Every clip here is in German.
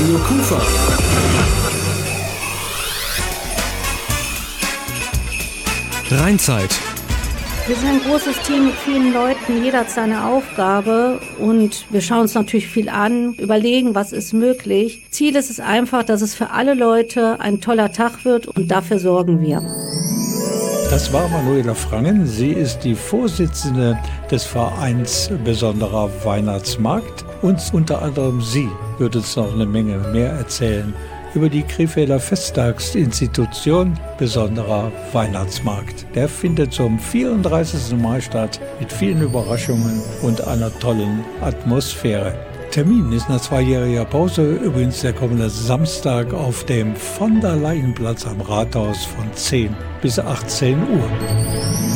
Radio Kufa. Rheinzeit. Wir sind ein großes Team mit vielen Leuten, jeder hat seine Aufgabe und wir schauen uns natürlich viel an, überlegen, was ist möglich. Ziel ist es einfach, dass es für alle Leute ein toller Tag wird und dafür sorgen wir. Das war Manuela Frangen. Sie ist die Vorsitzende des Vereins Besonderer Weihnachtsmarkt. Und unter anderem sie wird uns noch eine Menge mehr erzählen über die Krefelder Festtagsinstitution Besonderer Weihnachtsmarkt. Der findet zum 34. Mai statt mit vielen Überraschungen und einer tollen Atmosphäre. Termin ist nach zweijähriger Pause übrigens der kommende Samstag auf dem von der Leyenplatz am Rathaus von 10 bis 18 Uhr.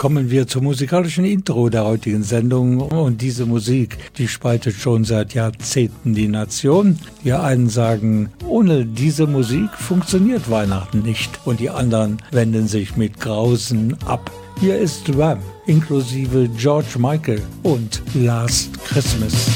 Kommen wir zum musikalischen Intro der heutigen Sendung. Und diese Musik, die spaltet schon seit Jahrzehnten die Nation. Die einen sagen, ohne diese Musik funktioniert Weihnachten nicht. Und die anderen wenden sich mit Grausen ab. Hier ist Ram inklusive George Michael und Last Christmas.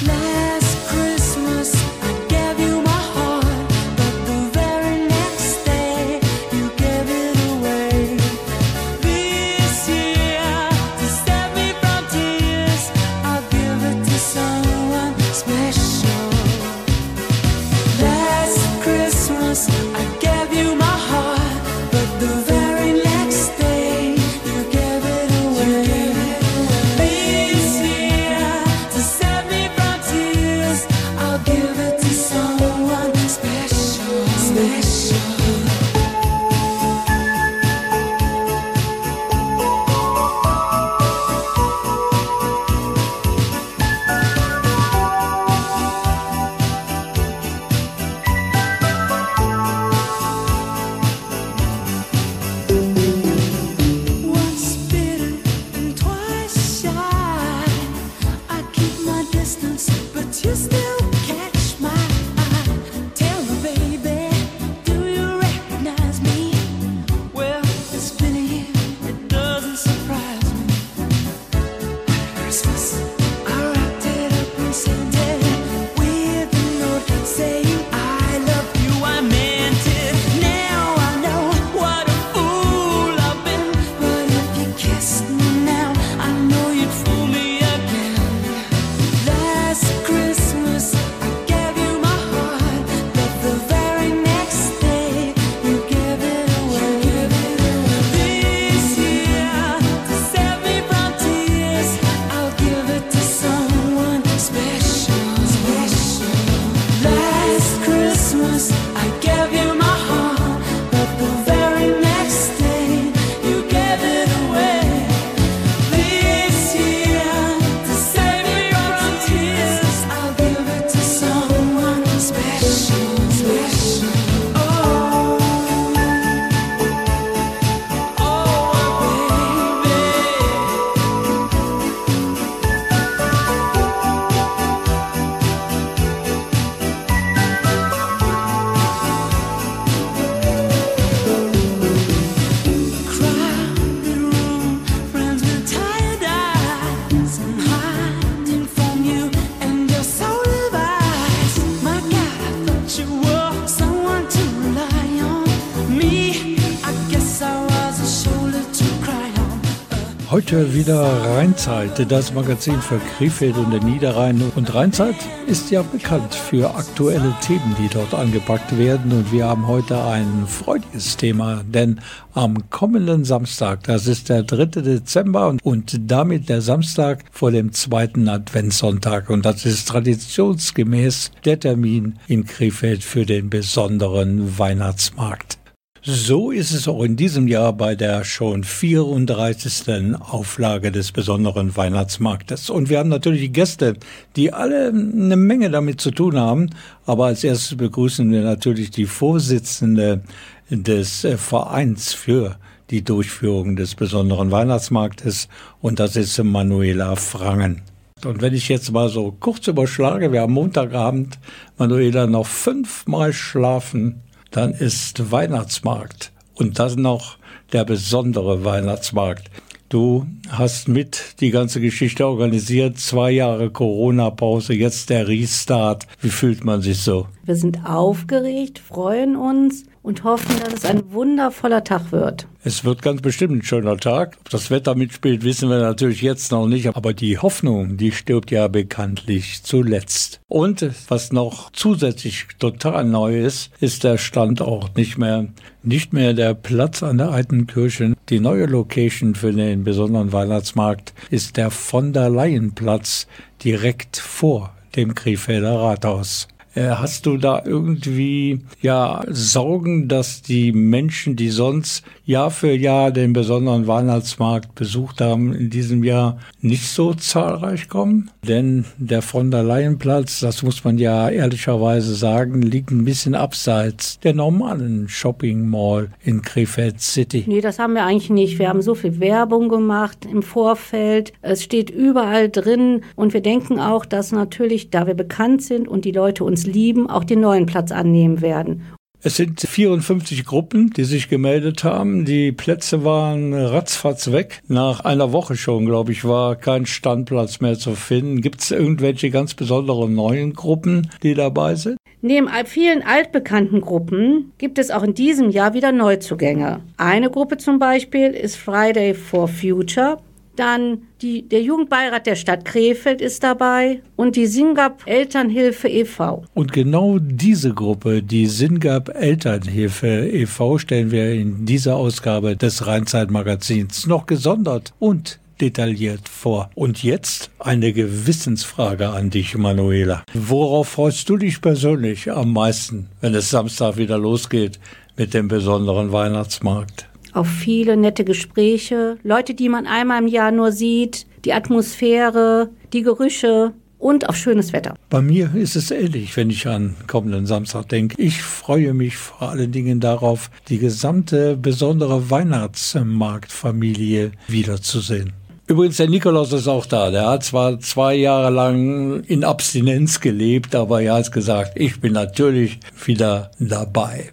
Heute wieder Rheinzeit, das Magazin für Krefeld und den Niederrhein. Und Rheinzeit ist ja bekannt für aktuelle Themen, die dort angepackt werden. Und wir haben heute ein freudiges Thema, denn am kommenden Samstag, das ist der 3. Dezember und damit der Samstag vor dem zweiten Adventssonntag. Und das ist traditionsgemäß der Termin in Krefeld für den besonderen Weihnachtsmarkt. So ist es auch in diesem Jahr bei der schon 34. Auflage des besonderen Weihnachtsmarktes. Und wir haben natürlich Gäste, die alle eine Menge damit zu tun haben. Aber als erstes begrüßen wir natürlich die Vorsitzende des äh, Vereins für die Durchführung des besonderen Weihnachtsmarktes. Und das ist Manuela Frangen. Und wenn ich jetzt mal so kurz überschlage, wir haben Montagabend, Manuela, noch fünfmal schlafen dann ist Weihnachtsmarkt und dann noch der besondere Weihnachtsmarkt. Du hast mit die ganze Geschichte organisiert, zwei Jahre Corona-Pause, jetzt der Restart. Wie fühlt man sich so? Wir sind aufgeregt, freuen uns und hoffen, dass es ein wundervoller Tag wird. Es wird ganz bestimmt ein schöner Tag. Ob das Wetter mitspielt, wissen wir natürlich jetzt noch nicht. Aber die Hoffnung, die stirbt ja bekanntlich zuletzt. Und was noch zusätzlich total neu ist, ist der Standort. Nicht mehr, nicht mehr der Platz an der alten Kirche. Die neue Location für den besonderen Weihnachtsmarkt ist der von der Leyen Platz direkt vor dem Krefelder Rathaus. Äh, hast du da irgendwie ja Sorgen, dass die Menschen, die sonst Jahr für Jahr den besonderen Weihnachtsmarkt besucht haben, in diesem Jahr nicht so zahlreich kommen? Denn der von der Leyenplatz, das muss man ja ehrlicherweise sagen, liegt ein bisschen abseits der normalen Shopping Mall in Krefeld City. Nee, das haben wir eigentlich nicht. Wir haben so viel Werbung gemacht im Vorfeld. Es steht überall drin und wir denken auch, dass natürlich, da wir bekannt sind und die Leute uns lieben, auch den neuen Platz annehmen werden. Es sind 54 Gruppen, die sich gemeldet haben. Die Plätze waren ratzfatz weg. Nach einer Woche schon, glaube ich, war kein Standplatz mehr zu finden. Gibt es irgendwelche ganz besonderen neuen Gruppen, die dabei sind? Neben vielen altbekannten Gruppen gibt es auch in diesem Jahr wieder Neuzugänge. Eine Gruppe zum Beispiel ist Friday for Future. Dann die, der Jugendbeirat der Stadt Krefeld ist dabei und die Singap Elternhilfe e.V. Und genau diese Gruppe, die Singap Elternhilfe e.V., stellen wir in dieser Ausgabe des Rheinzeit-Magazins noch gesondert und detailliert vor. Und jetzt eine Gewissensfrage an dich, Manuela. Worauf freust du dich persönlich am meisten, wenn es Samstag wieder losgeht mit dem besonderen Weihnachtsmarkt? Auf viele nette Gespräche, Leute, die man einmal im Jahr nur sieht, die Atmosphäre, die Gerüche und auf schönes Wetter. Bei mir ist es ähnlich, wenn ich an kommenden Samstag denke. Ich freue mich vor allen Dingen darauf, die gesamte besondere Weihnachtsmarktfamilie wiederzusehen. Übrigens, der Nikolaus ist auch da. Der hat zwar zwei Jahre lang in Abstinenz gelebt, aber er hat gesagt, ich bin natürlich wieder dabei.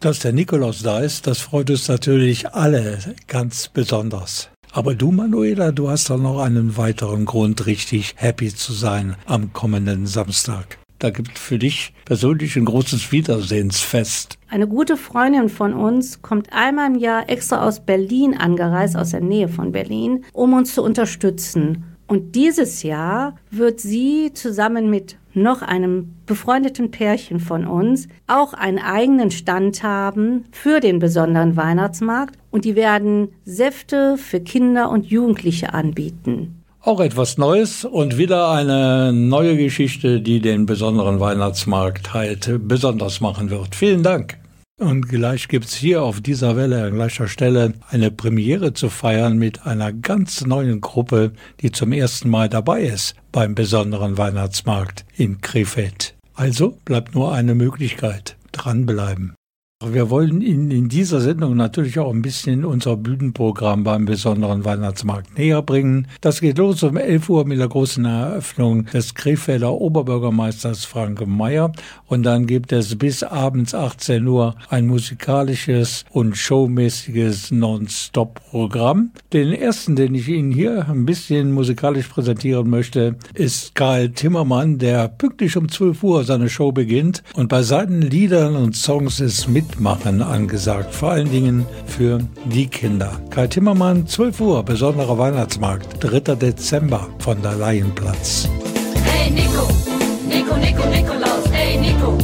Dass der Nikolaus da ist, das freut uns natürlich alle ganz besonders. Aber du, Manuela, du hast doch noch einen weiteren Grund, richtig happy zu sein am kommenden Samstag. Da gibt für dich persönlich ein großes Wiedersehensfest. Eine gute Freundin von uns kommt einmal im Jahr extra aus Berlin angereist, aus der Nähe von Berlin, um uns zu unterstützen. Und dieses Jahr wird sie zusammen mit noch einem befreundeten Pärchen von uns auch einen eigenen Stand haben für den besonderen Weihnachtsmarkt und die werden Säfte für Kinder und Jugendliche anbieten. Auch etwas Neues und wieder eine neue Geschichte, die den besonderen Weihnachtsmarkt halt besonders machen wird. Vielen Dank. Und gleich gibt's hier auf dieser Welle an gleicher Stelle eine Premiere zu feiern mit einer ganz neuen Gruppe, die zum ersten Mal dabei ist beim besonderen Weihnachtsmarkt in Krefeld. Also bleibt nur eine Möglichkeit. Dranbleiben. Wir wollen Ihnen in dieser Sendung natürlich auch ein bisschen unser Bühnenprogramm beim besonderen Weihnachtsmarkt näher bringen. Das geht los um 11 Uhr mit der großen Eröffnung des Krefelder Oberbürgermeisters Frank Mayer und dann gibt es bis abends 18 Uhr ein musikalisches und showmäßiges Non-Stop-Programm. Den ersten, den ich Ihnen hier ein bisschen musikalisch präsentieren möchte, ist Karl Timmermann, der pünktlich um 12 Uhr seine Show beginnt und bei seinen Liedern und Songs ist mit Mitmachen angesagt, vor allen Dingen für die Kinder. Kai Timmermann, 12 Uhr, besonderer Weihnachtsmarkt, 3. Dezember von der Laienplatz. Hey Nico, Nico, Nico, Nikolaus, hey Nico,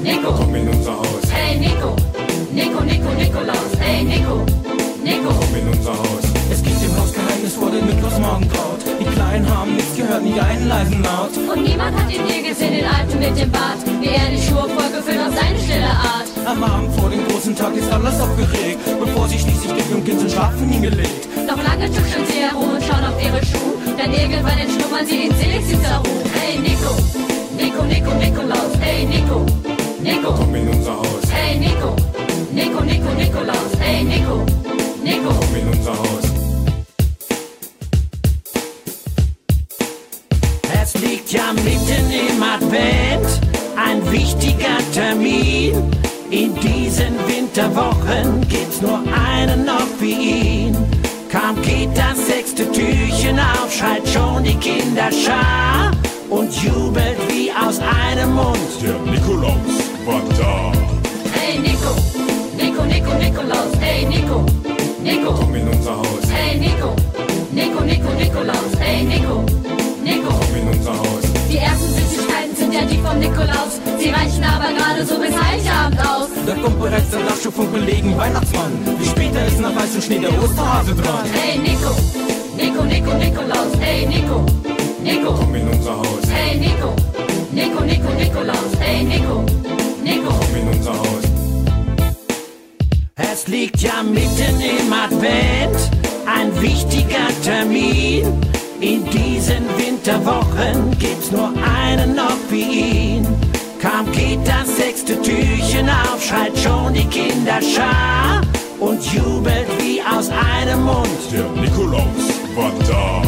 Nico, komm in unser Haus. Hey Nico, Nico, Nico, Nikolaus, hey Nico, Nico, komm in unser Haus. Es gibt im Haus Geheimnis vor dem Nikolaus Morgenkraut. Die Kleinen haben nichts gehört, nie einen leisen Laut. Und niemand hat ihn je gesehen, den Alten mit dem Bart, wie er die Schuhe vollgefüllt auf seine stille Art. Am Abend vor dem großen Tag ist alles aufgeregt, bevor sie schließlich Dick und Kind zum Schlafen hingelegt. Doch lange tuscheln sie herum und schauen auf ihre Schuhe, denn irgendwann entschlummern sie süßer Ruhe. Hey Nico, Nico, Nico, Nikolaus, hey Nico, Nico, komm in unser Haus. Hey Nico, Nico, Nico, Nikolaus, hey Nico, Nico, komm in unser Haus. Es liegt ja mitten im Advent, ein wichtiger Termin. In diesen Winterwochen gibt's nur einen noch wie ihn. Kaum geht das auf, schreit schon die Kinderschar und jubelt wie aus einem Mund. Der Nikolaus war da. Hey Nico, Nico, Nico, Nikolaus. Hey Nico, Nico. Komm in unser Haus. Hey Nico, Nico, Nico, Nikolaus. Hey Nico, Nico. Komm in unser Haus. Die ersten Süßigkeiten sind ja die vom Nikolaus. Sie reichen aber gerade so bis Heiligabend aus. Da kommt bereits der Lachschub vom Kollegen Weihnachtsmann. Wie später ist nach weißem Schnee der Osterhase dran. Hey Nico, Nico, Nico, Nikolaus. Hey Nico, Nico. Komm in unser Haus. Hey Nico, Nico, Nico, Nikolaus. Hey Nico, Nico. Komm in unser Haus. Es liegt ja mitten im Advent, ein wichtiger Termin. In diesen Winterwochen gibt's nur einen noch wie ihn. Kaum geht das sechste Türchen auf, schreit schon die Kinderschar und jubelt wie aus einem Mund. Der Nikolaus war da.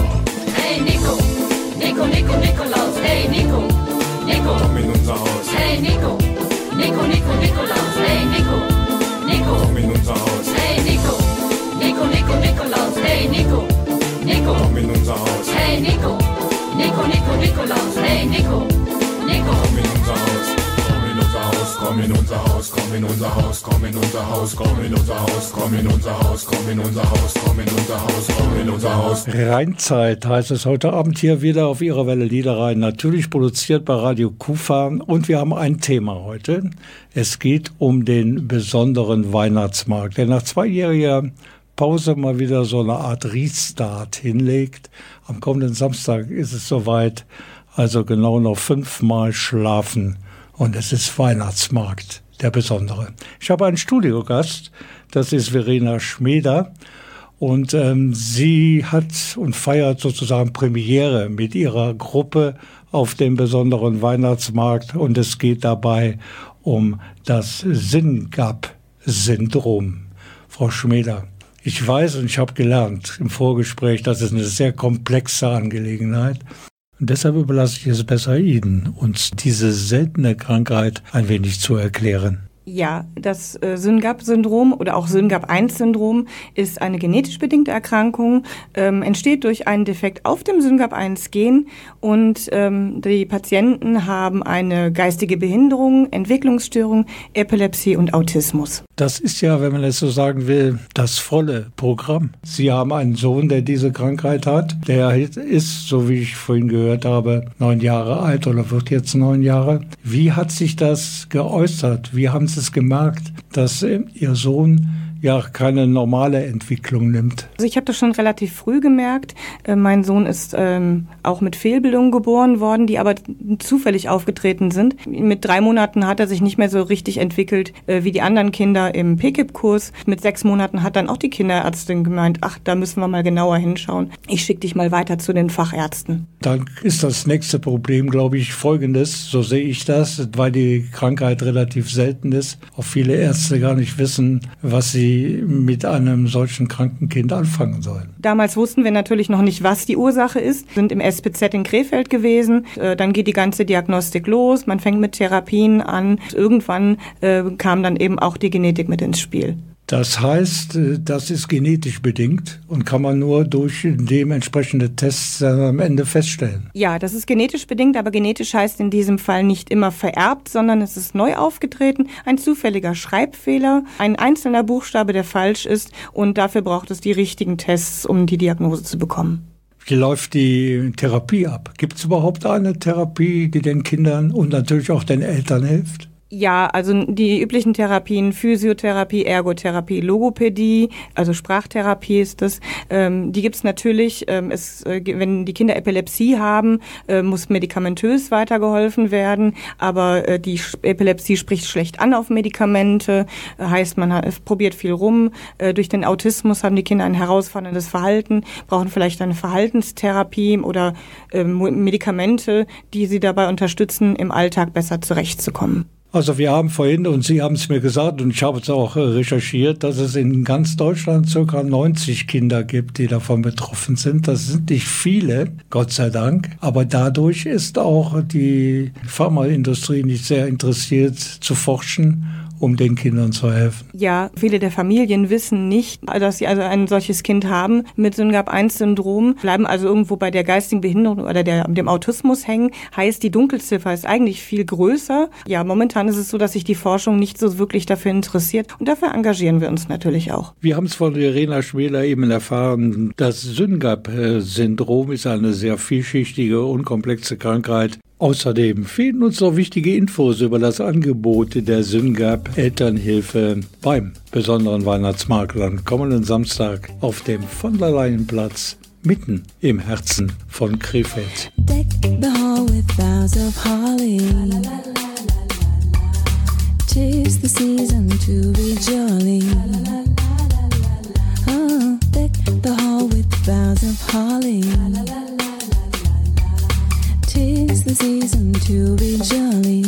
Hey Nico, Nico, Nico, Nikolaus. Hey Nico, Nico. Komm in unser Haus. Hey Nico, Nico, Nico, Nikolaus. Hey Nico, Nico. Komm in unser Haus. Hey Nico, Nico, Nico, Nikolaus. Hey Nico, Nico, komm in unser Haus. Hey Nico, Nico, Nico, Nikolaus. Hey Nico, Nico, komm in unser Haus. Komm in unser Haus, komm in unser Haus, komm in unser Haus, komm in unser Haus, komm in unser Haus, komm in unser Haus, komm in unser Haus, komm in unser Haus. Rheinzeit heißt es heute Abend hier wieder auf Ihrer Welle Liederein. Natürlich produziert bei Radio Kufa und wir haben ein Thema heute. Es geht um den besonderen Weihnachtsmarkt, der nach zweijähriger Pause mal wieder so eine Art Restart hinlegt. Am kommenden Samstag ist es soweit. Also genau noch fünfmal schlafen. Und es ist Weihnachtsmarkt, der besondere. Ich habe einen Studiogast. Das ist Verena Schmeder. Und ähm, sie hat und feiert sozusagen Premiere mit ihrer Gruppe auf dem besonderen Weihnachtsmarkt. Und es geht dabei um das Sinn-Gap-Syndrom. Frau Schmeder, ich weiß und ich habe gelernt im Vorgespräch, das ist eine sehr komplexe Angelegenheit. Und deshalb überlasse ich es besser Ihnen, uns diese seltene Krankheit ein wenig zu erklären. Ja, das äh, SYNGAP-Syndrom oder auch SYNGAP-1-Syndrom ist eine genetisch bedingte Erkrankung, ähm, entsteht durch einen Defekt auf dem SYNGAP1-Gen und ähm, die Patienten haben eine geistige Behinderung, Entwicklungsstörung, Epilepsie und Autismus. Das ist ja, wenn man es so sagen will, das volle Programm. Sie haben einen Sohn, der diese Krankheit hat. Der ist, so wie ich vorhin gehört habe, neun Jahre alt oder wird jetzt neun Jahre. Wie hat sich das geäußert? Wie haben Ernstes gemerkt, dass äh, ihr Sohn ja keine normale Entwicklung nimmt. Also ich habe das schon relativ früh gemerkt. Äh, mein Sohn ist ähm, auch mit Fehlbildungen geboren worden, die aber zufällig aufgetreten sind. Mit drei Monaten hat er sich nicht mehr so richtig entwickelt äh, wie die anderen Kinder im PKIP-Kurs. Mit sechs Monaten hat dann auch die Kinderärztin gemeint, ach, da müssen wir mal genauer hinschauen. Ich schicke dich mal weiter zu den Fachärzten. Dann ist das nächste Problem, glaube ich, folgendes, so sehe ich das, weil die Krankheit relativ selten ist, auch viele Ärzte gar nicht wissen, was sie mit einem solchen kranken Kind anfangen sollen. Damals wussten wir natürlich noch nicht, was die Ursache ist, sind im SPZ in Krefeld gewesen. Äh, dann geht die ganze Diagnostik los, man fängt mit Therapien an. Irgendwann äh, kam dann eben auch die Genetik mit ins Spiel. Das heißt, äh, das ist genetisch bedingt und kann man nur durch dementsprechende Tests am Ende feststellen. Ja, das ist genetisch bedingt, aber genetisch heißt in diesem Fall nicht immer vererbt, sondern es ist neu aufgetreten, ein zufälliger Schreibfehler, ein einzelner Buchstabe, der falsch ist und dafür braucht es die richtigen Tests, um die Diagnose zu bekommen. Wie läuft die Therapie ab? Gibt es überhaupt eine Therapie, die den Kindern und natürlich auch den Eltern hilft? Ja, also die üblichen Therapien, Physiotherapie, Ergotherapie, Logopädie, also Sprachtherapie ist das, ähm, die gibt's natürlich. Ähm, es, äh, wenn die Kinder Epilepsie haben, äh, muss medikamentös weitergeholfen werden, aber äh, die Epilepsie spricht schlecht an auf Medikamente, äh, heißt man hat, probiert viel rum. Äh, durch den Autismus haben die Kinder ein herausforderndes Verhalten, brauchen vielleicht eine Verhaltenstherapie oder äh, Medikamente, die sie dabei unterstützen, im Alltag besser zurechtzukommen. Also wir haben vorhin, und Sie haben es mir gesagt, und ich habe es auch recherchiert, dass es in ganz Deutschland circa 90 Kinder gibt, die davon betroffen sind. Das sind nicht viele, Gott sei Dank. Aber dadurch ist auch die Pharmaindustrie nicht sehr interessiert zu forschen um den Kindern zu helfen? Ja, viele der Familien wissen nicht, dass sie also ein solches Kind haben mit SYNGAP1-Syndrom, bleiben also irgendwo bei der geistigen Behinderung oder der, dem Autismus hängen. Heißt, die Dunkelziffer ist eigentlich viel größer. Ja, momentan ist es so, dass sich die Forschung nicht so wirklich dafür interessiert und dafür engagieren wir uns natürlich auch. Wir haben es von Irena Schmäler eben erfahren, das SYNGAP-Syndrom ist eine sehr vielschichtige und komplexe Krankheit. Außerdem fehlen uns noch wichtige Infos über das Angebot der SYNGAP Elternhilfe beim besonderen Weihnachtsmarkt am kommenden Samstag auf dem von der Leyenplatz mitten im Herzen von Krefeld. Deck the hall with boughs of holly. Tis the season to be jolly. Oh, deck the hall with boughs of holly. Tis the season to be jolly.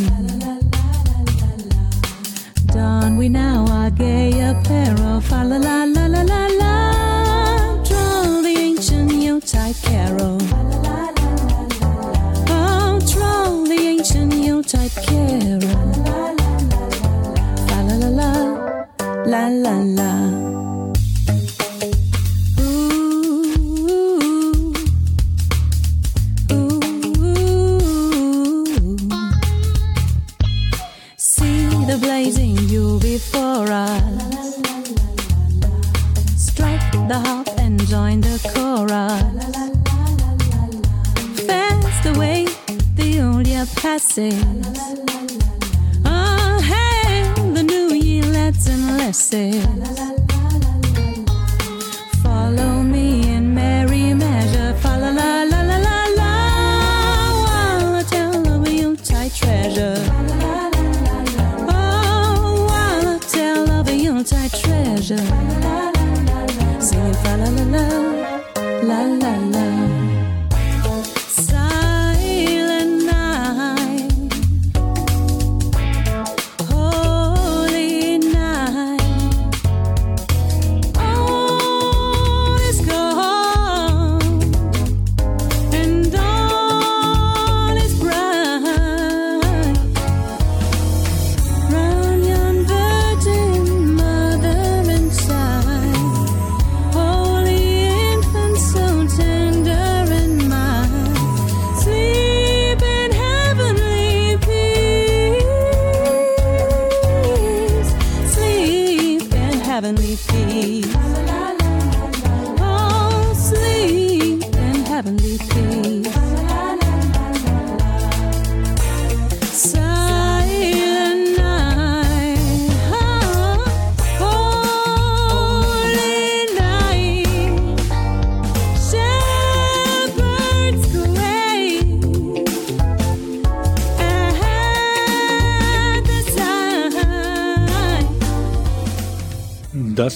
heavenly peace?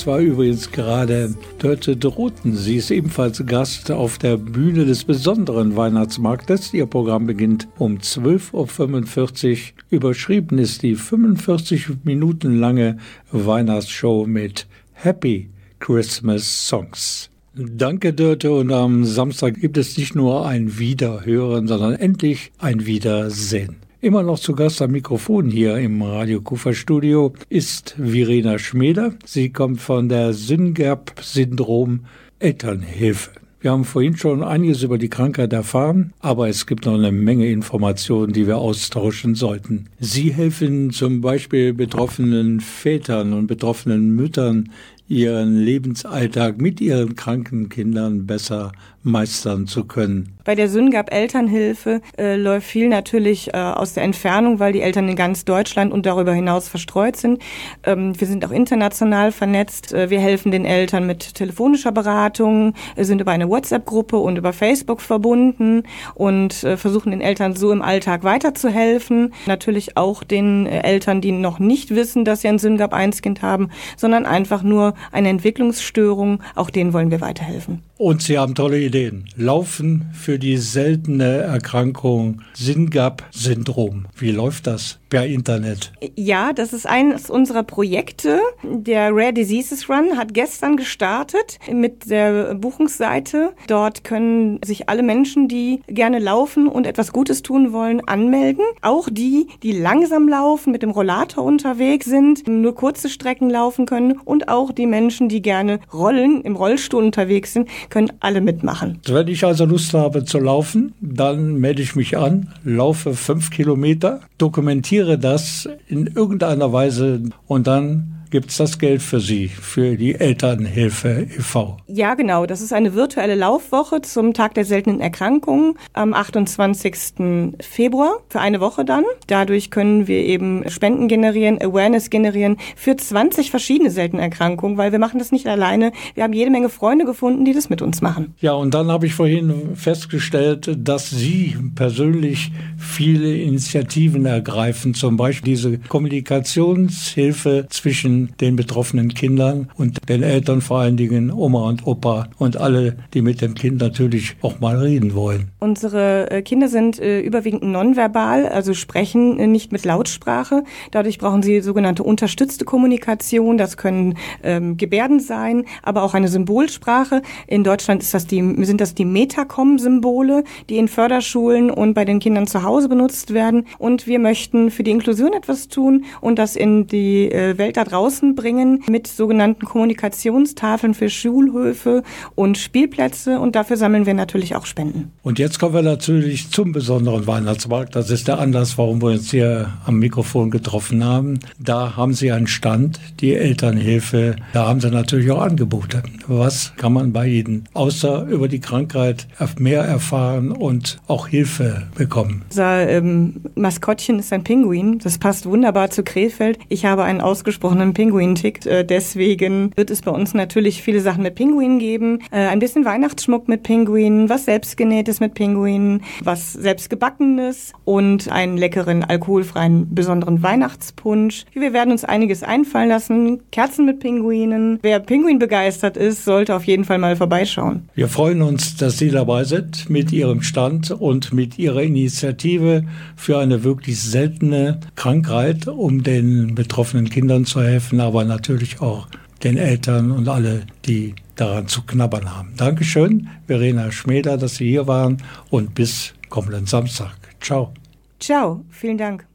Das war übrigens gerade Dörte Droten. Sie ist ebenfalls Gast auf der Bühne des besonderen Weihnachtsmarktes. Ihr Programm beginnt um 12.45 Uhr. Überschrieben ist die 45 Minuten lange Weihnachtsshow mit Happy Christmas Songs. Danke, Dörte. Und am Samstag gibt es nicht nur ein Wiederhören, sondern endlich ein Wiedersehen. Immer noch zu Gast am Mikrofon hier im Radio Kufa Studio ist Verena Schmeder. Sie kommt von der SYNGAP-Syndrom Elternhilfe. Wir haben vorhin schon einiges über die Krankheit erfahren, aber es gibt noch eine Menge Informationen, die wir austauschen sollten. Sie helfen zum Beispiel betroffenen Vätern und betroffenen Müttern, ihren Lebensalltag mit ihren kranken Kindern besser meistern zu können. Bei der SYNGAP Elternhilfe äh, läuft viel natürlich äh, aus der Entfernung, weil die Eltern in ganz Deutschland und darüber hinaus verstreut sind. Ähm, wir sind auch international vernetzt. Äh, wir helfen den Eltern mit telefonischer Beratung, äh, sind über eine WhatsApp-Gruppe und über Facebook verbunden und äh, versuchen den Eltern so im Alltag weiterzuhelfen. Natürlich auch den äh, Eltern, die noch nicht wissen, dass sie ein SYNGAP 1 Kind haben, sondern einfach nur eine Entwicklungsstörung, auch denen wollen wir weiterhelfen. Und Sie haben tolle Ideen. Laufen für die seltene Erkrankung SYNGAP-Syndrom. Wie läuft das per Internet? Ja, das ist eines unserer Projekte. Der Rare Diseases Run hat gestern gestartet mit der Buchungsseite. Dort können sich alle Menschen, die gerne laufen und etwas Gutes tun wollen, anmelden. Auch die, die langsam laufen, mit dem Rollator unterwegs sind, nur kurze Strecken laufen können und auch die Menschen, die gerne rollen, im Rollstuhl unterwegs sind, können alle mitmachen. Wenn ich also Lust habe zu laufen, dann melde ich mich an, laufe fünf Kilometer, dokumentiere das in irgendeiner Weise und dann gibt es das Geld für Sie, für die Elternhilfe e.V. Ja, genau. Das ist eine virtuelle Laufwoche zum Tag der seltenen Erkrankungen am 28. Februar für eine Woche dann. Dadurch können wir eben Spenden generieren, Awareness generieren für 20 verschiedene seltene Erkrankungen, weil wir machen das nicht alleine. Wir haben jede Menge Freunde gefunden, die das mit uns machen. Ja, und dann habe ich vorhin festgestellt, dass Sie persönlich viele Initiativen ergreifen, zum Beispiel diese Kommunikationshilfe zwischen den betroffenen Kindern und den Eltern, vor allen Dingen Oma und Opa und alle, die mit dem Kind natürlich auch mal reden wollen. Unsere äh, Kinder sind äh, überwiegend nonverbal, also sprechen äh, nicht mit Lautsprache. Dadurch brauchen sie sogenannte unterstützte Kommunikation. Das können ähm, Gebärden sein, aber auch eine Symbolsprache. In Deutschland das die, sind das die Metacom-Symbole, die in Förderschulen und bei den Kindern zu Hause benutzt werden. Und wir möchten für die Inklusion etwas tun und das in die Welt da draußen Außen bringen mit sogenannten Kommunikationstafeln für Schulhöfe und Spielplätze und dafür sammeln wir natürlich auch Spenden. Und jetzt kommen wir natürlich zum besonderen Weihnachtsmarkt. Das ist der Anlass, warum wir uns hier am Mikrofon getroffen haben. Da haben Sie einen Stand, die Elternhilfe. Da haben Sie natürlich auch Angebote. Was kann man bei Ihnen außer über die Krankheit mehr erfahren und auch Hilfe bekommen? Unser ähm, Maskottchen ist ein Pinguin. Das passt wunderbar zu Krefeld. Ich habe einen ausgesprochenen Pinguin-Tick. Äh, deswegen wird es bei uns natürlich viele Sachen mit Pinguinen geben. Äh, ein bisschen Weihnachtsschmuck mit Pinguinen, was selbstgenähtes mit Pinguinen, was selbstgebackenes und einen leckeren, alkoholfreien, besonderen Weihnachtspunsch. Wir werden uns einiges einfallen lassen. Kerzen mit Pinguinen. Wer Pinguin begeistert ist, sollte auf jeden Fall mal vorbeischauen. Wir freuen uns, dass Sie dabei sind mit Ihrem Stand und mit Ihrer Initiative für eine wirklich seltene Krankheit, um den betroffenen Kindern zu helfen helfen, aber natürlich auch den Eltern und alle, die daran zu knabbern haben. Dankeschön, Verena Schmeder, dass Sie hier waren und bis kommenden Samstag. Ciao. Ciao, vielen Dank.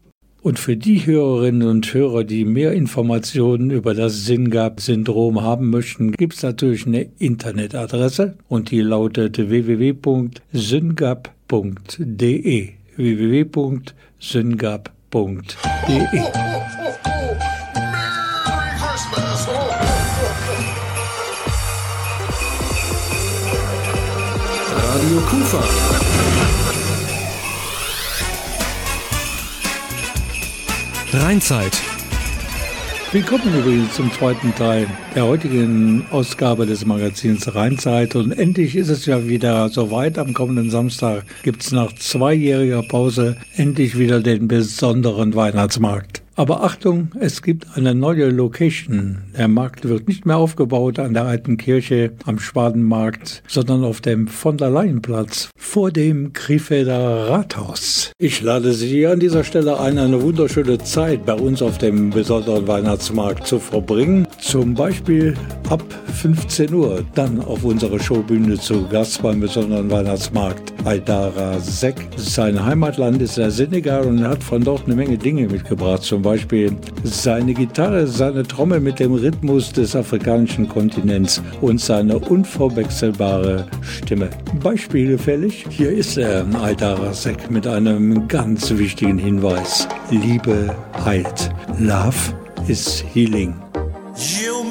Und für die Hörerinnen und Hörer, die mehr Informationen über das SYNGAP-Syndrom haben möchten, gibt es natürlich eine Internetadresse und die lautet www.syngap.de www.syngap.de Radio Kufa. Rheinzeit. Willkommen übrigens zum zweiten Teil der heutigen Ausgabe des Magazins Rheinzeit. Und endlich ist es ja wieder soweit. Am kommenden Samstag gibt es nach zweijähriger Pause endlich wieder den besonderen Weihnachtsmarkt. Aber Achtung, es gibt eine neue Location. Der Markt wird nicht mehr aufgebaut an der alten Kirche am Spadenmarkt, sondern auf dem von der Leyenplatz vor dem Krefelder Rathaus. Ich lade Sie an dieser Stelle ein, eine wunderschöne Zeit bei uns auf dem besonderen Weihnachtsmarkt zu verbringen. Zum Beispiel ab 15 Uhr dann auf unserer Showbühne zu Gast beim besonderen Weihnachtsmarkt. Aydara Sek. Sein Heimatland ist der Senegal und er hat von dort eine Menge Dinge mitgebracht. Zum Beispiel seine Gitarre, seine Trommel mit dem Rhythmus des afrikanischen Kontinents und seine unverwechselbare Stimme. Beispiele fällig? Hier ist er, Aydara Sek, mit einem ganz wichtigen Hinweis. Liebe heilt. Love is healing. yow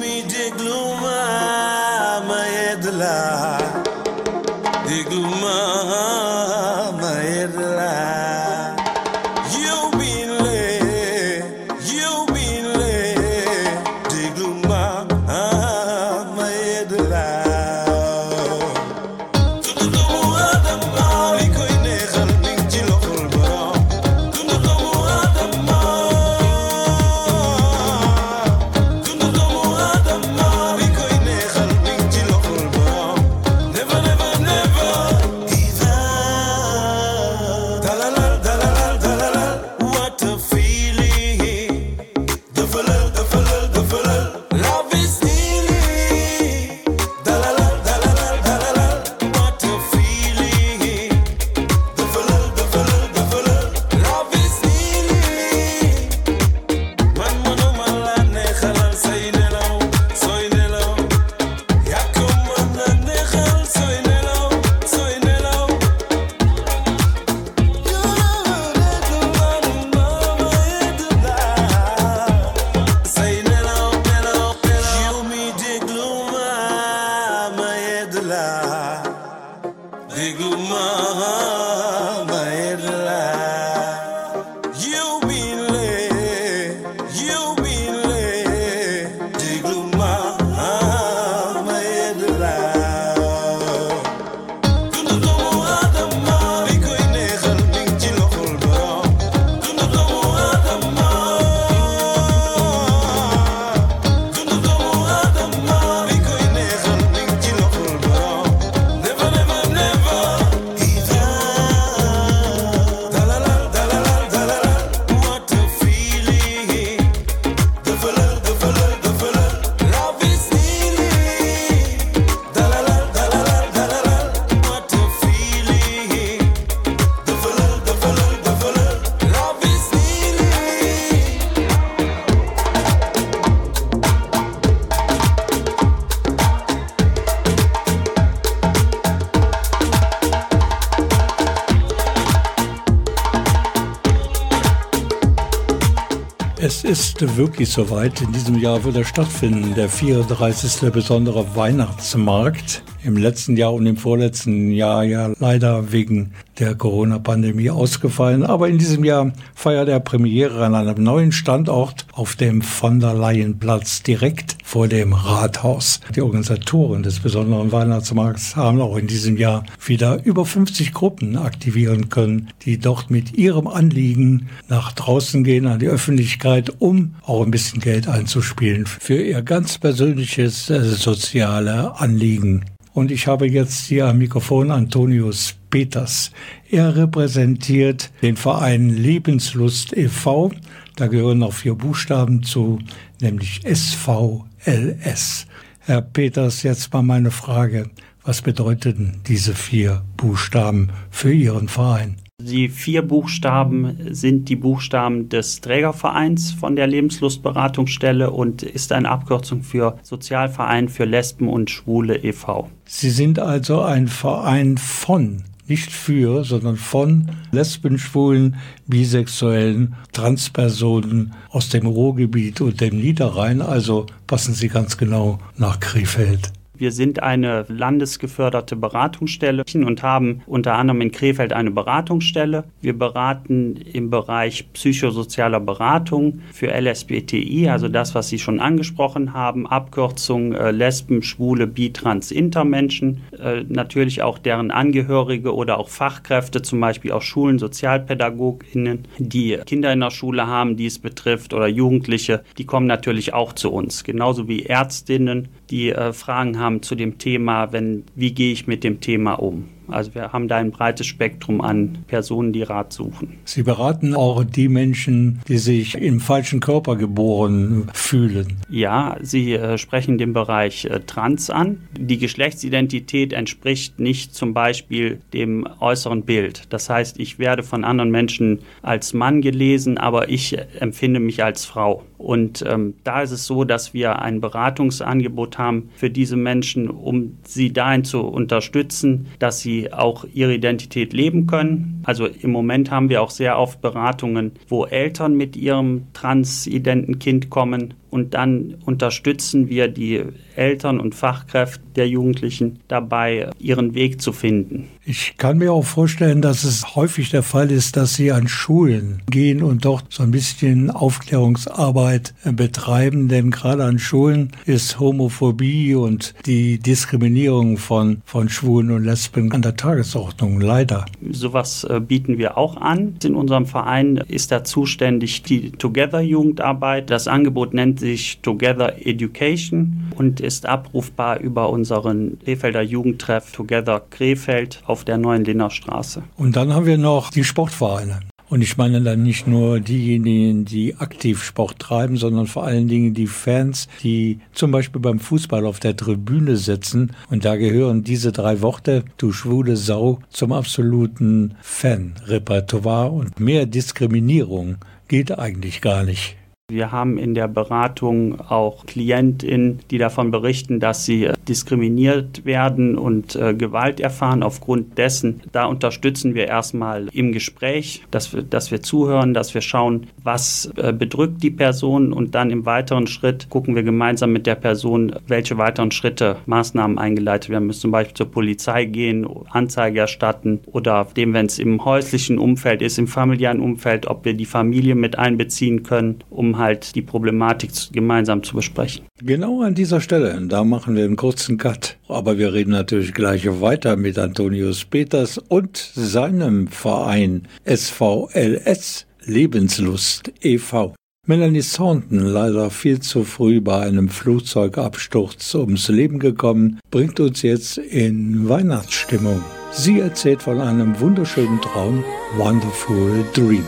Ist wirklich soweit. In diesem Jahr wird er stattfinden, der 34. besondere Weihnachtsmarkt. Im letzten Jahr und im vorletzten Jahr ja leider wegen der Corona-Pandemie ausgefallen. Aber in diesem Jahr feiert er Premiere an einem neuen Standort auf dem von der Leyenplatz direkt vor dem Rathaus. Die Organisatoren des besonderen Weihnachtsmarkts haben auch in diesem Jahr wieder über 50 Gruppen aktivieren können, die dort mit ihrem Anliegen nach draußen gehen an die Öffentlichkeit, um auch ein bisschen Geld einzuspielen für ihr ganz persönliches äh, soziale Anliegen. Und ich habe jetzt hier am Mikrofon Antonius Peters. Er repräsentiert den Verein Lebenslust e.V. Da gehören noch vier Buchstaben zu, nämlich SVLS. Herr Peters, jetzt mal meine Frage. Was bedeuten diese vier Buchstaben für Ihren Verein? Die vier Buchstaben sind die Buchstaben des Trägervereins von der Lebenslustberatungsstelle und ist eine Abkürzung für Sozialverein für Lesben und Schwule e.V. Sie sind also ein Verein von, nicht für, sondern von Lesben, Schwulen, Bisexuellen, Transpersonen aus dem Ruhrgebiet und dem Niederrhein. Also passen Sie ganz genau nach Krefeld. Wir sind eine landesgeförderte Beratungsstelle und haben unter anderem in Krefeld eine Beratungsstelle. Wir beraten im Bereich psychosozialer Beratung für LSBTI, also das, was Sie schon angesprochen haben, Abkürzung äh, Lesben, Schwule, Bi, Trans, Intermenschen, äh, natürlich auch deren Angehörige oder auch Fachkräfte, zum Beispiel auch Schulen, SozialpädagogInnen, die Kinder in der Schule haben, die es betrifft oder Jugendliche, die kommen natürlich auch zu uns, genauso wie Ärztinnen, die äh, Fragen haben zu dem Thema, wenn, wie gehe ich mit dem Thema um. Also wir haben da ein breites Spektrum an Personen, die Rat suchen. Sie beraten auch die Menschen, die sich im falschen Körper geboren fühlen. Ja, Sie äh, sprechen den Bereich äh, Trans an. Die Geschlechtsidentität entspricht nicht zum Beispiel dem äußeren Bild. Das heißt, ich werde von anderen Menschen als Mann gelesen, aber ich empfinde mich als Frau. Und ähm, da ist es so, dass wir ein Beratungsangebot haben für diese Menschen, um sie dahin zu unterstützen, dass sie auch ihre Identität leben können. Also im Moment haben wir auch sehr oft Beratungen, wo Eltern mit ihrem transidenten Kind kommen und dann unterstützen wir die Eltern und Fachkräfte der Jugendlichen dabei, ihren Weg zu finden. Ich kann mir auch vorstellen, dass es häufig der Fall ist, dass Sie an Schulen gehen und dort so ein bisschen Aufklärungsarbeit äh, betreiben, denn gerade an Schulen ist Homophobie und die Diskriminierung von, von Schwulen und Lesben an der Tagesordnung, leider. Sowas äh, bieten wir auch an. In unserem Verein ist da zuständig die Together-Jugendarbeit. Das Angebot nennt sich Together Education und ist abrufbar über unseren Krefelder Jugendtreff Together Krefeld auf der neuen Linner Straße. Und dann haben wir noch die Sportvereine. Und ich meine dann nicht nur diejenigen, die aktiv Sport treiben, sondern vor allen Dingen die Fans, die zum Beispiel beim Fußball auf der Tribüne sitzen. Und da gehören diese drei Worte, du schwule Sau, zum absoluten Fan-Repertoire. Und mehr Diskriminierung geht eigentlich gar nicht. Wir haben in der Beratung auch KlientInnen, die davon berichten, dass sie äh, diskriminiert werden und äh, Gewalt erfahren aufgrund dessen. Da unterstützen wir erstmal im Gespräch, dass wir, dass wir zuhören, dass wir schauen, was äh, bedrückt die Person und dann im weiteren Schritt gucken wir gemeinsam mit der Person, welche weiteren Schritte, Maßnahmen eingeleitet werden müssen. Zum Beispiel zur Polizei gehen, Anzeige erstatten oder dem, wenn es im häuslichen Umfeld ist, im familiären Umfeld, ob wir die Familie mit einbeziehen können, um halt die Problematik gemeinsam zu besprechen. Genau an dieser Stelle, da machen wir einen kurzen Cut. Aber wir reden natürlich gleich weiter mit Antonius Peters und seinem Verein SVLS Lebenslust e.V. Melanie Thornton, leider viel zu früh bei einem Flugzeugabsturz ums Leben gekommen, bringt uns jetzt in Weihnachtsstimmung. Sie erzählt von einem wunderschönen Traum, Wonderful Dream.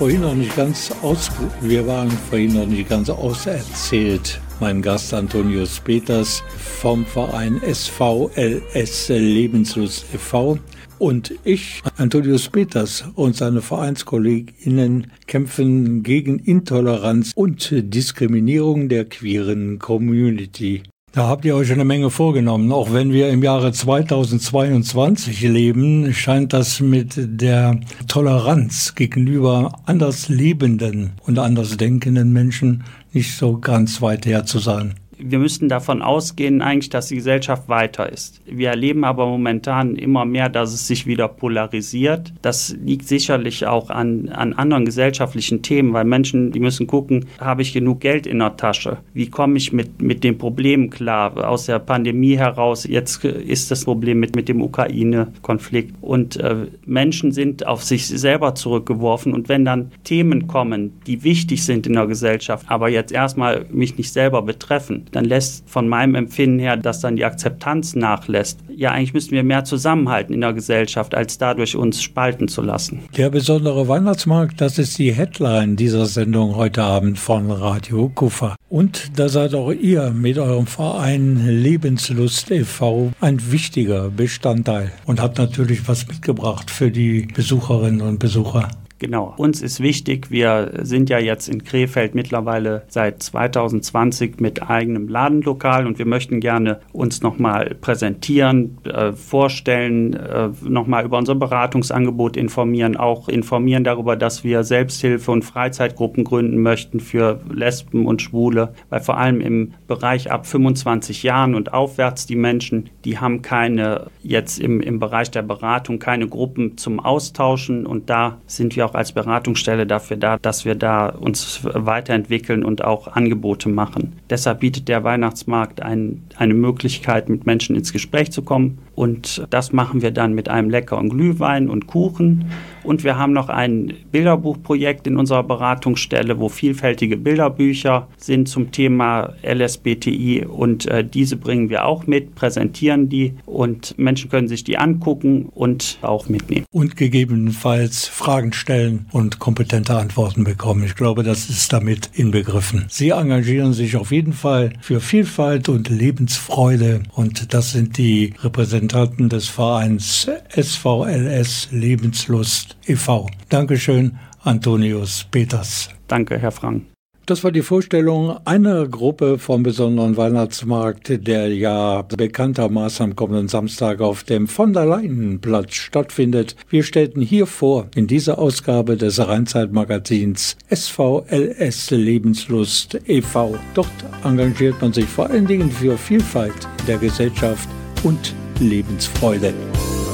Vorhin noch nicht ganz aus, wir waren vorhin noch nicht ganz auserzählt. Mein Gast Antonius Peters vom Verein SVLS Lebenslust e.V. Und ich, Antonius Peters und seine VereinskollegInnen kämpfen gegen Intoleranz und Diskriminierung der queeren Community. Da habt ihr euch eine Menge vorgenommen. Auch wenn wir im Jahre 2022 leben, scheint das mit der Toleranz gegenüber anders lebenden und anders denkenden Menschen nicht so ganz weit her zu sein. Wir müssten davon ausgehen, eigentlich, dass die Gesellschaft weiter ist. Wir erleben aber momentan immer mehr, dass es sich wieder polarisiert. Das liegt sicherlich auch an, an anderen gesellschaftlichen Themen, weil Menschen, die müssen gucken, habe ich genug Geld in der Tasche? Wie komme ich mit, mit den Problemen klar? Aus der Pandemie heraus, jetzt ist das Problem mit, mit dem Ukraine-Konflikt. Und äh, Menschen sind auf sich selber zurückgeworfen. Und wenn dann Themen kommen, die wichtig sind in der Gesellschaft, aber jetzt erstmal mich nicht selber betreffen, dann lässt von meinem Empfinden her, dass dann die Akzeptanz nachlässt. Ja, eigentlich müssten wir mehr zusammenhalten in der Gesellschaft, als dadurch uns spalten zu lassen. Der besondere Weihnachtsmarkt, das ist die Headline dieser Sendung heute Abend von Radio Kufa. Und da seid auch ihr mit eurem Verein Lebenslust e.V. ein wichtiger Bestandteil und habt natürlich was mitgebracht für die Besucherinnen und Besucher. Genau. Uns ist wichtig, wir sind ja jetzt in Krefeld mittlerweile seit 2020 mit eigenem Ladenlokal und wir möchten gerne uns nochmal präsentieren, äh, vorstellen, äh, nochmal über unser Beratungsangebot informieren, auch informieren darüber, dass wir Selbsthilfe- und Freizeitgruppen gründen möchten für Lesben und Schwule, weil vor allem im Bereich ab 25 Jahren und aufwärts die Menschen, die haben keine, jetzt im, im Bereich der Beratung, keine Gruppen zum Austauschen und da sind wir auch als Beratungsstelle dafür da, dass wir da uns weiterentwickeln und auch Angebote machen. Deshalb bietet der Weihnachtsmarkt ein, eine Möglichkeit, mit Menschen ins Gespräch zu kommen und das machen wir dann mit einem leckeren Glühwein und Kuchen. Und wir haben noch ein Bilderbuchprojekt in unserer Beratungsstelle, wo vielfältige Bilderbücher sind zum Thema LSBTI und äh, diese bringen wir auch mit, präsentieren die und Menschen können sich die angucken und auch mitnehmen. Und gegebenenfalls Fragen stellen und kompetente Antworten bekommen. Ich glaube, das ist damit inbegriffen. Sie engagieren sich auf jeden Fall für Vielfalt und Lebensfreude und das sind die Repräsentanten des Vereins SVLS Lebenslust e.V. Dankeschön, Antonius Peters. Danke, Herr Frank. Das war die Vorstellung einer Gruppe vom besonderen Weihnachtsmarkt, der ja bekanntermaßen am kommenden Samstag auf dem von der Leyenplatz stattfindet. Wir stellten hier vor, in dieser Ausgabe des Rheinzeitmagazins SVLS Lebenslust e.V. Dort engagiert man sich vor allen Dingen für Vielfalt in der Gesellschaft und Lebensfreude.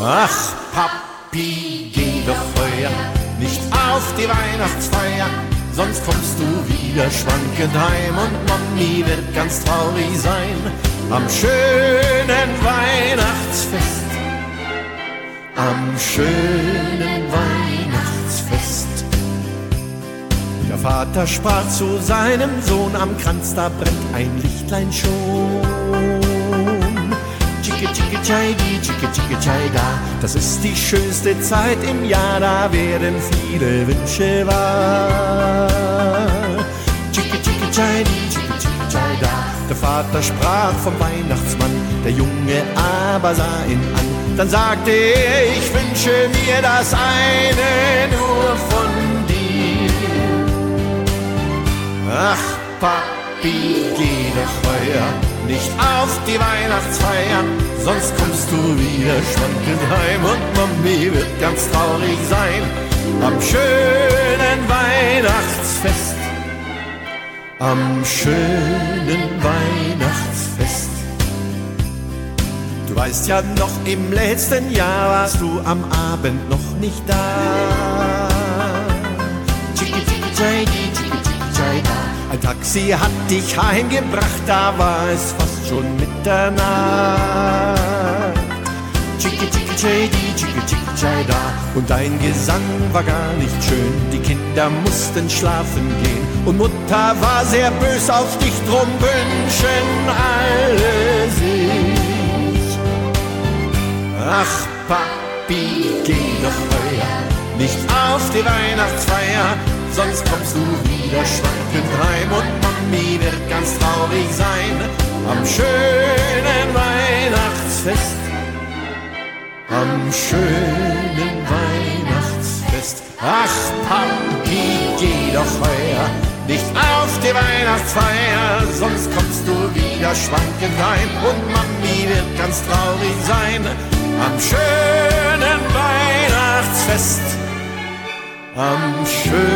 Ach, Papi, geh doch heuer nicht auf die Weihnachtsfeier, sonst kommst du wieder schwankend heim und Mami wird ganz traurig sein. Am schönen Weihnachtsfest, am schönen Weihnachtsfest. Der Vater sprach zu seinem Sohn, am Kranz da brennt ein Lichtlein schon. Chicke, chicke, chai, di, chicke, chicke, chai, da. Das ist die schönste Zeit im Jahr, da werden viele Wünsche wahr. Chicke, chicke, chai, di, chicke, chicke, chai, da. Der Vater sprach vom Weihnachtsmann, der Junge aber sah ihn an. Dann sagte er, ich wünsche mir das eine nur von dir. Ach, Papi, geh doch heuer nicht auf die Weihnachtsfeier, sonst kommst du wieder schwankend heim und Mami wird ganz traurig sein. Am schönen Weihnachtsfest, am schönen Weihnachtsfest. Du weißt ja noch, im letzten Jahr warst du am Abend noch nicht da. Chicki, chicki, chai, Ein Taxi hat dich heimgebracht, da war es fast schon Mitternacht. Chicki, chicki, chai, di, chicki, chicki, chai, da. Und dein Gesang war gar nicht schön, die Kinder mussten schlafen gehen. Und Mutter war sehr bös auf dich, drum wünschen alle sich. Ach, Papi, geh doch heuer nicht auf die Weihnachtsfeier, sonst kommst du wieder schwankend heim und Mami wird ganz traurig sein. Am schönen Weihnachtsfest, am schönen Weihnachtsfest. Ach, Papi, geh doch heuer nicht auf die Weihnachtsfeier, sonst kommst du wieder schwankend heim und Mami wird ganz traurig sein. Am schönen Weihnachtsfest, am schönen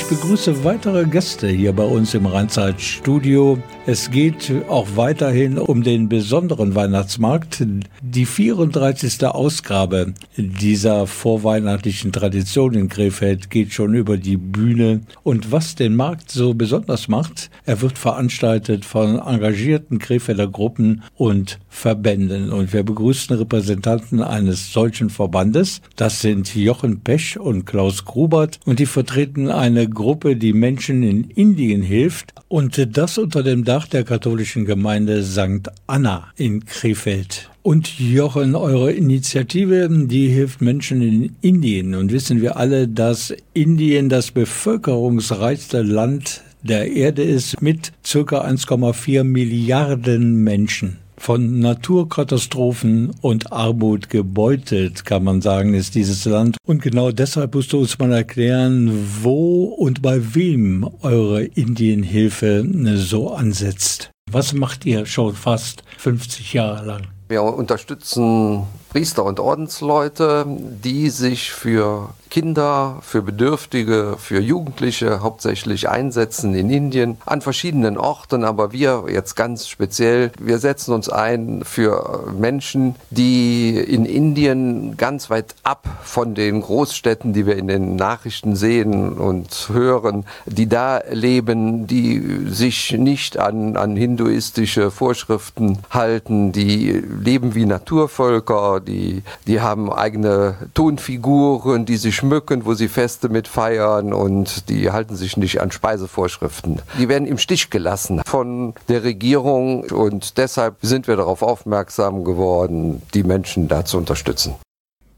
begrüße weitere Gäste hier bei uns im Rheinzeit-Studio. Es geht auch weiterhin um den besonderen Weihnachtsmarkt. Die 34. Ausgabe dieser vorweihnachtlichen Tradition in Krefeld geht schon über die Bühne. Und was den Markt so besonders macht, er wird veranstaltet von engagierten Krefelder Gruppen und Verbänden. Und wir begrüßen Repräsentanten eines solchen Verbandes. Das sind Jochen Pesch und Klaus Grubert. Und die vertreten eine Gruppe, die Menschen in Indien hilft. Und das unter dem Dach der katholischen Gemeinde St. Anna in Krefeld. Und Jochen, eure Initiative, die hilft Menschen in Indien. Und wissen wir alle, dass Indien das bevölkerungsreichste Land der Erde ist mit circa 1,4 Milliarden Menschen. Von Naturkatastrophen und Armut gebeutelt, kann man sagen, ist dieses Land. Und genau deshalb musst du uns mal erklären, wo und bei wem eure Indienhilfe so ansetzt. Was macht ihr schon fast 50 Jahre lang? Wir unterstützen Priester und Ordensleute, die sich für Kinder, für Bedürftige, für Jugendliche hauptsächlich einsetzen in Indien an verschiedenen Orten, aber wir jetzt ganz speziell, wir setzen uns ein für Menschen, die in Indien ganz weit ab von den Großstädten, die wir in den Nachrichten sehen und hören, die da leben, die sich nicht an, an hinduistische Vorschriften halten, die leben wie Naturvölker, die, die haben eigene Tonfiguren, die sich schmücken, wo sie Feste mit feiern und die halten sich nicht an Speisevorschriften. Die werden im Stich gelassen von der Regierung und deshalb sind wir darauf aufmerksam geworden, die Menschen da zu unterstützen.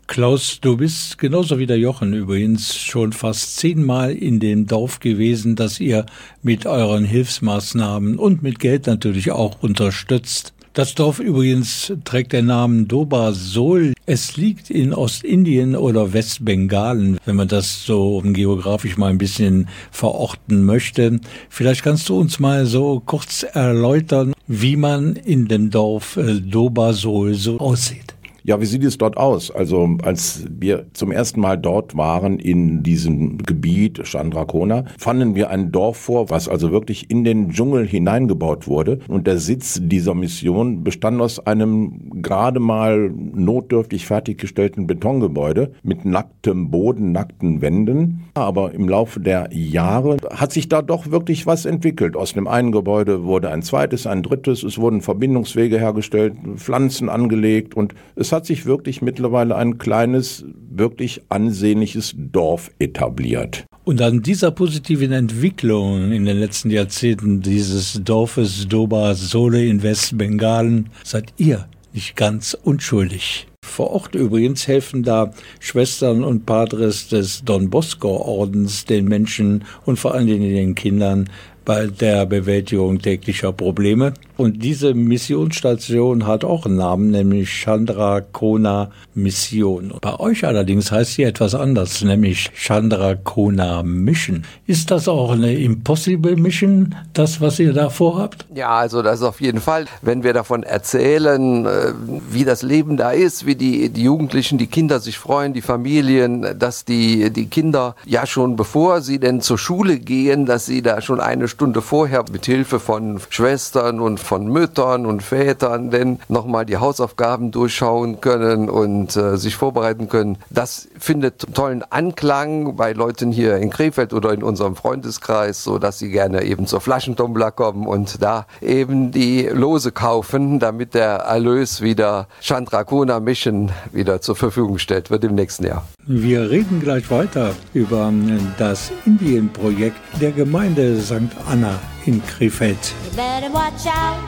Klaus, du bist genauso wie der Jochen übrigens schon fast zehnmal in dem Dorf gewesen, das ihr mit euren Hilfsmaßnahmen und mit Geld natürlich auch unterstützt. Das Dorf übrigens trägt den Namen Doba Sol. Es liegt in Ostindien oder Westbengalen, wenn man das so geografisch mal ein bisschen verorten möchte. Vielleicht kannst du uns mal so kurz erläutern, wie man in dem Dorf äh, Doba Sol so aussieht. Ja, wie sieht es dort aus? Also als wir zum ersten Mal dort waren in diesem Gebiet Chandrakona, fanden wir ein Dorf vor, was also wirklich in den Dschungel hineingebaut wurde. Und der Sitz dieser Mission bestand aus einem gerade mal notdürftig fertiggestellten Betongebäude mit nacktem Boden, nackten Wänden. Aber im Laufe der Jahre hat sich da doch wirklich was entwickelt. Aus dem einen Gebäude wurde ein zweites, ein drittes, es wurden Verbindungswege hergestellt, Pflanzen angelegt und es hat sich wirklich mittlerweile ein kleines, wirklich ansehnliches Dorf etabliert. Und an dieser positiven Entwicklung in den letzten Jahrzehnten dieses Dorfes Doba Sole in Westbengalen seid ihr nicht ganz unschuldig. Vor Ort übrigens helfen da Schwestern und Padres des Don Bosco Ordens den Menschen und vor allen Dingen den Kindern bei der Bewältigung täglicher Probleme. Und diese Missionsstation hat auch einen Namen, nämlich Chandra Kona Mission. Bei euch allerdings heißt sie etwas anders, nämlich Chandra Kona Mission. Ist das auch eine Impossible Mission, das, was ihr da vorhabt? Ja, also das auf jeden Fall, wenn wir davon erzählen, äh, wie das Leben da ist, wie die, die Jugendlichen, die Kinder sich freuen, die Familien, dass die, die Kinder ja schon bevor sie denn zur Schule gehen, dass sie da schon eine Stunde vorher mit Hilfe von Schwestern und von Müttern und Vätern denn nochmal die Hausaufgaben durchschauen können und äh, sich vorbereiten können. Das findet tollen Anklang bei Leuten hier in Krefeld oder in unserem Freundeskreis, so dass sie gerne eben zur Flaschentumbler kommen und da eben die Lose kaufen, damit der Erlös wieder Chandrakona Mission wieder zur Verfügung gestellt wird im nächsten Jahr. Wir reden gleich weiter über das Indienprojekt der Gemeinde St. Anna in Krefeld. You better watch out,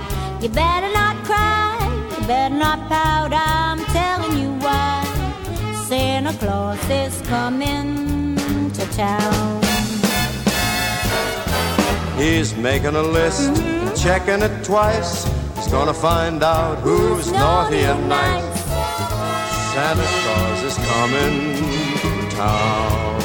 you better not cry, you better not pout, I'm telling you why. Santa Claus is coming to town. He's making a list, mm-hmm. checking it twice. He's gonna find out who's naughty and nice. Santa Claus is coming to town.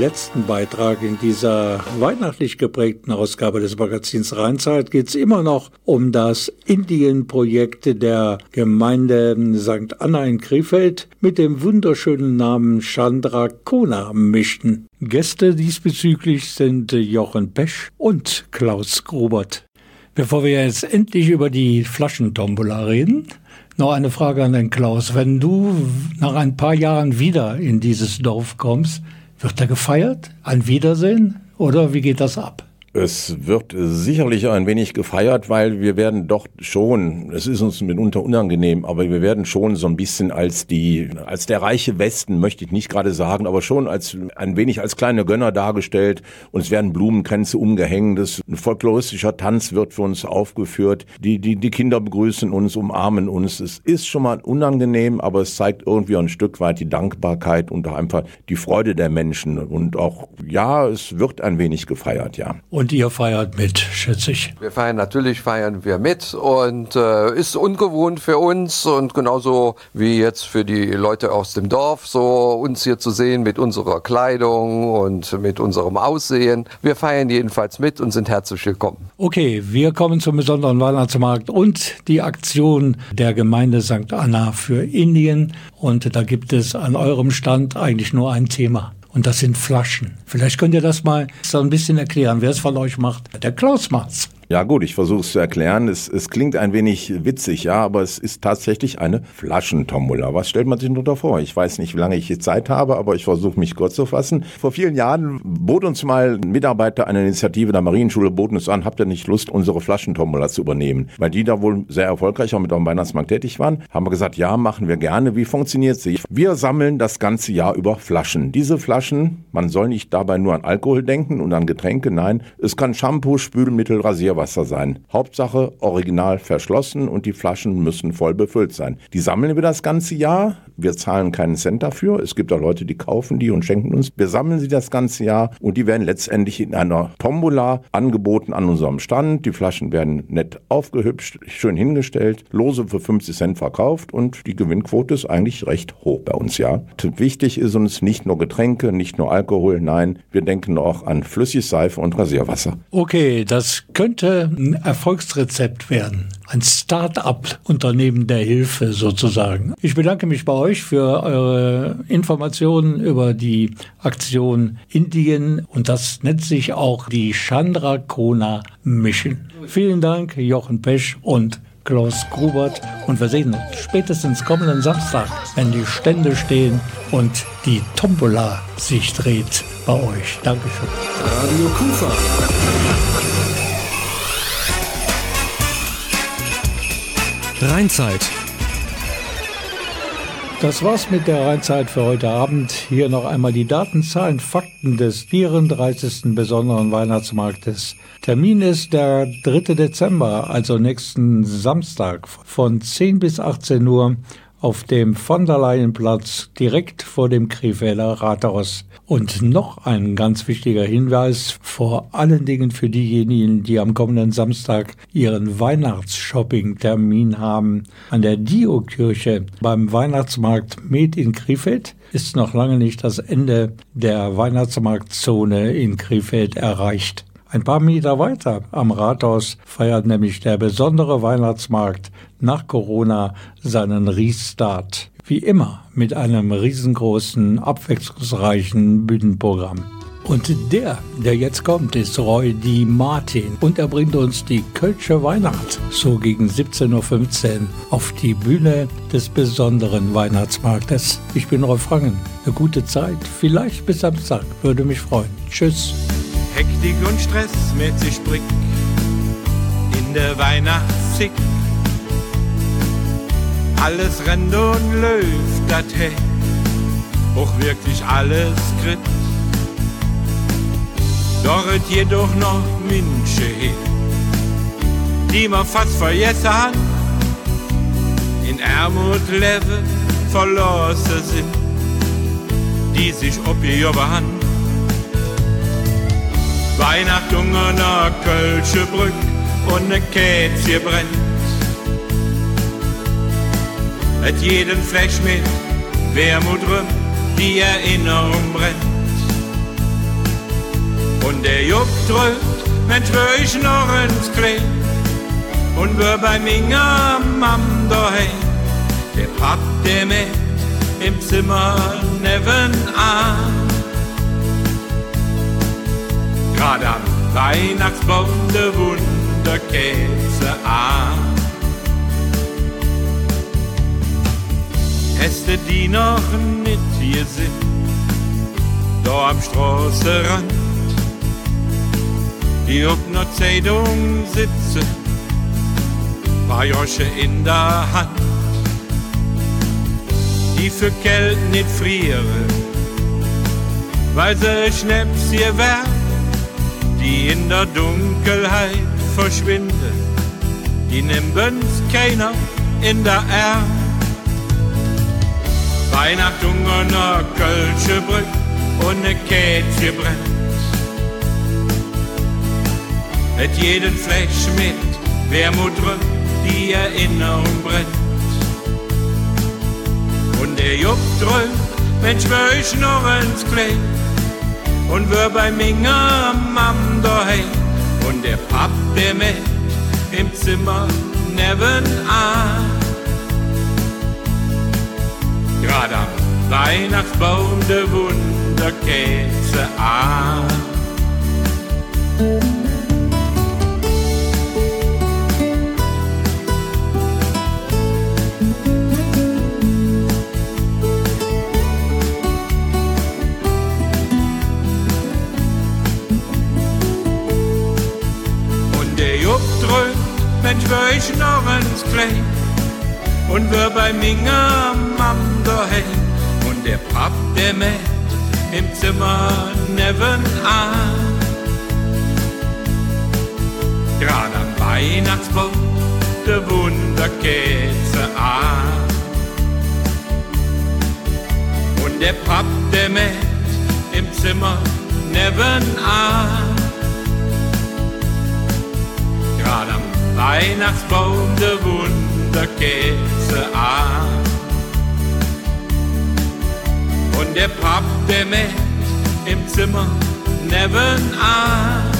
Letzten Beitrag in dieser weihnachtlich geprägten Ausgabe des Magazins Rheinzeit geht es immer noch um das Indien-Projekt der Gemeinde St. Anna in Krefeld mit dem wunderschönen Namen Chandra Kona Mission. Gäste diesbezüglich sind Jochen Pesch und Klaus Grubert. Bevor wir jetzt endlich über die Flaschentombola reden, noch eine Frage an den Klaus. Wenn du nach ein paar Jahren wieder in dieses Dorf kommst, wird da gefeiert? Ein Wiedersehen? Oder wie geht das ab? Es wird sicherlich ein wenig gefeiert, weil wir werden doch schon, es ist uns mitunter unangenehm, aber wir werden schon so ein bisschen als die, als der reiche Westen, möchte ich nicht gerade sagen, aber schon als ein wenig als kleine Gönner dargestellt und es werden Blumenkränze umgehängt, ein folkloristischer Tanz wird für uns aufgeführt, die, die, die Kinder begrüßen uns, umarmen uns. Es ist schon mal unangenehm, aber es zeigt irgendwie ein Stück weit die Dankbarkeit und auch einfach die Freude der Menschen und auch, ja, es wird ein wenig gefeiert, ja. Und ihr feiert mit, schätze ich. Wir feiern natürlich, feiern wir mit und äh, ist ungewohnt für uns und genauso wie jetzt für die Leute aus dem Dorf, so uns hier zu sehen mit unserer Kleidung und mit unserem Aussehen. Wir feiern jedenfalls mit und sind herzlich willkommen. Okay, wir kommen zum besonderen Weihnachtsmarkt und die Aktion der Gemeinde St. Anna für Indien. Und da gibt es an eurem Stand eigentlich nur ein Thema. Und das sind Flaschen. Vielleicht könnt ihr das mal so ein bisschen erklären, wer es von euch macht. Der Klaus macht's. Ja gut, ich versuche es zu erklären. Es, es klingt ein wenig witzig, ja, aber es ist tatsächlich eine Flaschentombola. Was stellt man sich darunter vor? Ich weiß nicht, wie lange ich jetzt Zeit habe, aber ich versuche mich kurz zu fassen. Vor vielen Jahren bot uns mal ein Mitarbeiter einer Initiative der Marienschule, boten uns an, habt ihr nicht Lust, unsere Flaschentombola zu übernehmen? Weil die da wohl sehr erfolgreich auch mit dem Weihnachtsmarkt tätig waren, haben wir gesagt, ja, machen wir gerne. Wie funktioniert sie? Wir sammeln das ganze Jahr über Flaschen. Diese Flaschen, man soll nicht dabei nur an Alkohol denken und an Getränke, nein, es kann Shampoo, Spülmittel, Rasierwasser sein. Hauptsache original verschlossen und die Flaschen müssen voll befüllt sein. Die sammeln wir das ganze Jahr. Wir zahlen keinen Cent dafür. Es gibt auch Leute, die kaufen die und schenken uns. Wir sammeln sie das ganze Jahr und die werden letztendlich in einer Tombola angeboten an unserem Stand. Die Flaschen werden nett aufgehübscht, schön hingestellt, lose für 50 Cent verkauft und die Gewinnquote ist eigentlich recht hoch bei uns, ja. Wichtig ist uns nicht nur Getränke, nicht nur Alkohol, nein, wir denken auch an Flüssigseife und Rasierwasser. Okay, das könnte ein Erfolgsrezept werden. Ein Start-up-Unternehmen der Hilfe sozusagen. Ich bedanke mich bei euch für eure Informationen über die Aktion Indien und das nennt sich auch die Chandra Kona Mission. Vielen Dank, Jochen Pesch und Klaus Grubert und wir sehen uns spätestens kommenden Samstag, wenn die Stände stehen und die Tombola sich dreht bei euch. Dankeschön. Radio Kufa. Rheinzeit. Das war's mit der Rheinzeit für heute Abend. Hier noch einmal die Daten, Zahlen, Fakten des 34. besonderen Weihnachtsmarktes. Termin ist der 3. Dezember, also nächsten Samstag von 10 bis 18 Uhr auf dem von der Leyenplatz direkt vor dem Krefelder Rathaus. Und noch ein ganz wichtiger Hinweis, vor allen Dingen für diejenigen, die am kommenden Samstag ihren Weihnachtsshopping-Termin haben. An der Dio-Kirche beim Weihnachtsmarkt Med in Krefeld ist noch lange nicht das Ende der Weihnachtsmarktzone in Krefeld erreicht. Ein paar Meter weiter am Rathaus feiert nämlich der besondere Weihnachtsmarkt nach Corona seinen Restart. Wie immer mit einem riesengroßen, abwechslungsreichen Bühnenprogramm. Und der, der jetzt kommt, ist Roy D. Martin und er bringt uns die Kölsche Weihnacht so gegen 17.15 Uhr auf die Bühne des besonderen Weihnachtsmarktes. Ich bin Rolf Frangen. Eine gute Zeit, vielleicht bis Samstag, würde mich freuen. Tschüss. Hektik und Stress mit sich Brick in der Weihnachtssick. Alles rennt und läuft dat hey, auch wirklich alles krit. Dort jedoch noch Minsche he, die man fast vergessen hat, in Armut leben verloren sind, die sich ob ihr Hand Weihnachten an der Kölsche Brück und ne Kätzje brennt. Et jeden Fleisch mit Wermut rum, die Erinnerung brennt. Und der Juck drückt, Mensch, wär ich noch ins Klee und wär bei Minga Mam daheim. Der Papp, der mit im Zimmer nebenan. Gerade am Weihnachtsbaum der Wunderkäse an. Äste, die noch nicht hier sind, da am Straßenrand, die auf einer Zeitung sitzen, paar Josche in der Hand, die für Geld nicht frieren, weil sie Schnaps hier werfen die in der Dunkelheit verschwinden, die nimmen's keiner in der Erde. Weihnachten an der Kölsche Brück und ne Kätzje brennt. Mit jeden Fleisch mit Wermut drückt, die Erinnerung brennt. Und der Juck drückt, Mensch, wär ich noch ins Klee und wir bei Minga Mam daheim und der Papp, der mit im Zimmer nebenan. Gerade am Weihnachtsbaum der Wunderkäse an. Und wir bei Minga Mam daheim und der Papp, der mit im Zimmer nebenan. Gerade am Weihnachtsbaum der Wunderkäse an. Und der Papp, der mit im Zimmer nebenan. Gerade am Weihnachtsbaum der Wunderkäse an. Und der Papp, der mit im Zimmer nebenan.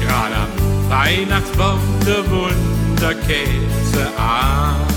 Gerade am Weihnachtsbaum der Wunderkäse an.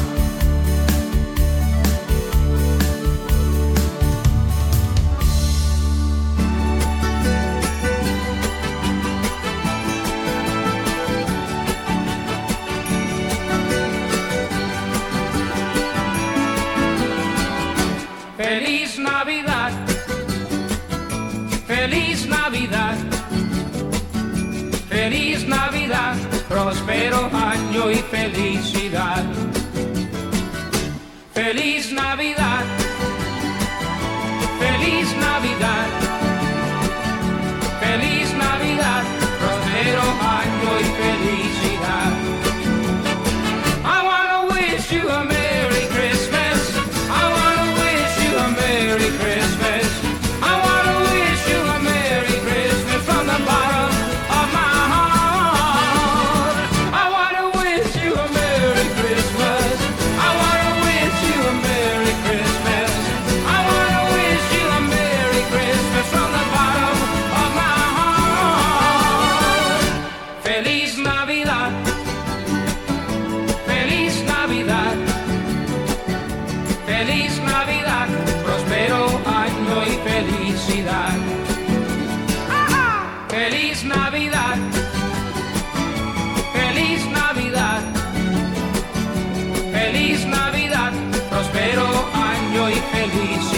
Próspero año y felicidad. Feliz Navidad, feliz Navidad, Feliz Navidad. Feliz Navidad. Feliz Navidad. Prospero año y feliz.